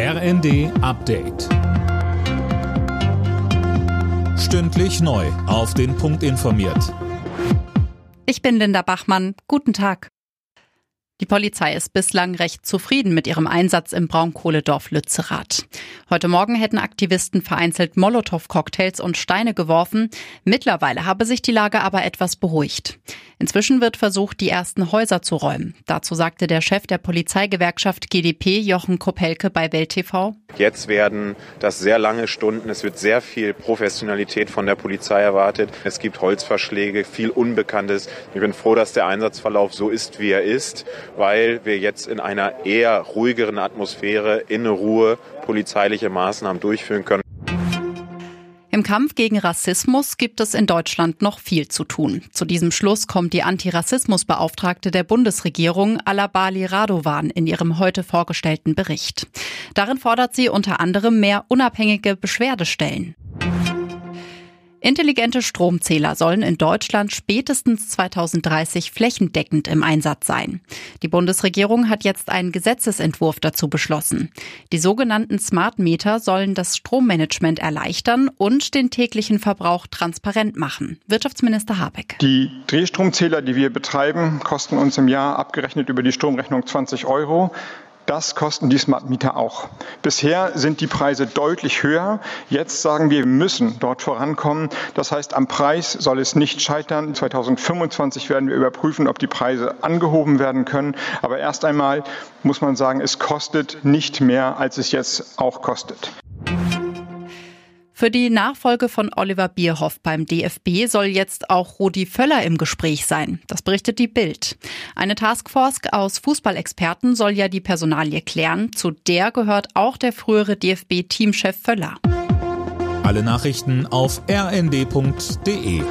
RND Update. Stündlich neu. Auf den Punkt informiert. Ich bin Linda Bachmann. Guten Tag. Die Polizei ist bislang recht zufrieden mit ihrem Einsatz im Braunkohledorf Lützerath. Heute Morgen hätten Aktivisten vereinzelt Molotow-Cocktails und Steine geworfen. Mittlerweile habe sich die Lage aber etwas beruhigt. Inzwischen wird versucht, die ersten Häuser zu räumen. Dazu sagte der Chef der Polizeigewerkschaft GdP, Jochen Kopelke, bei Welt TV. Jetzt werden das sehr lange Stunden. Es wird sehr viel Professionalität von der Polizei erwartet. Es gibt Holzverschläge, viel Unbekanntes. Ich bin froh, dass der Einsatzverlauf so ist, wie er ist, weil wir jetzt in einer eher ruhigeren Atmosphäre in Ruhe polizeiliche Maßnahmen durchführen können. Im Kampf gegen Rassismus gibt es in Deutschland noch viel zu tun. Zu diesem Schluss kommt die Antirassismusbeauftragte der Bundesregierung, Alabali Radovan, in ihrem heute vorgestellten Bericht. Darin fordert sie unter anderem mehr unabhängige Beschwerdestellen. Intelligente Stromzähler sollen in Deutschland spätestens 2030 flächendeckend im Einsatz sein. Die Bundesregierung hat jetzt einen Gesetzesentwurf dazu beschlossen. Die sogenannten Smart Meter sollen das Strommanagement erleichtern und den täglichen Verbrauch transparent machen. Wirtschaftsminister Habeck. Die Drehstromzähler, die wir betreiben, kosten uns im Jahr abgerechnet über die Stromrechnung 20 Euro. Das kosten die Smart Meter auch. Bisher sind die Preise deutlich höher. Jetzt sagen wir, wir müssen dort vorankommen. Das heißt, am Preis soll es nicht scheitern. 2025 werden wir überprüfen, ob die Preise angehoben werden können. Aber erst einmal muss man sagen, es kostet nicht mehr, als es jetzt auch kostet. Für die Nachfolge von Oliver Bierhoff beim DFB soll jetzt auch Rudi Völler im Gespräch sein. Das berichtet die Bild. Eine Taskforce aus Fußballexperten soll ja die Personalie klären. Zu der gehört auch der frühere DFB-Teamchef Völler. Alle Nachrichten auf rnd.de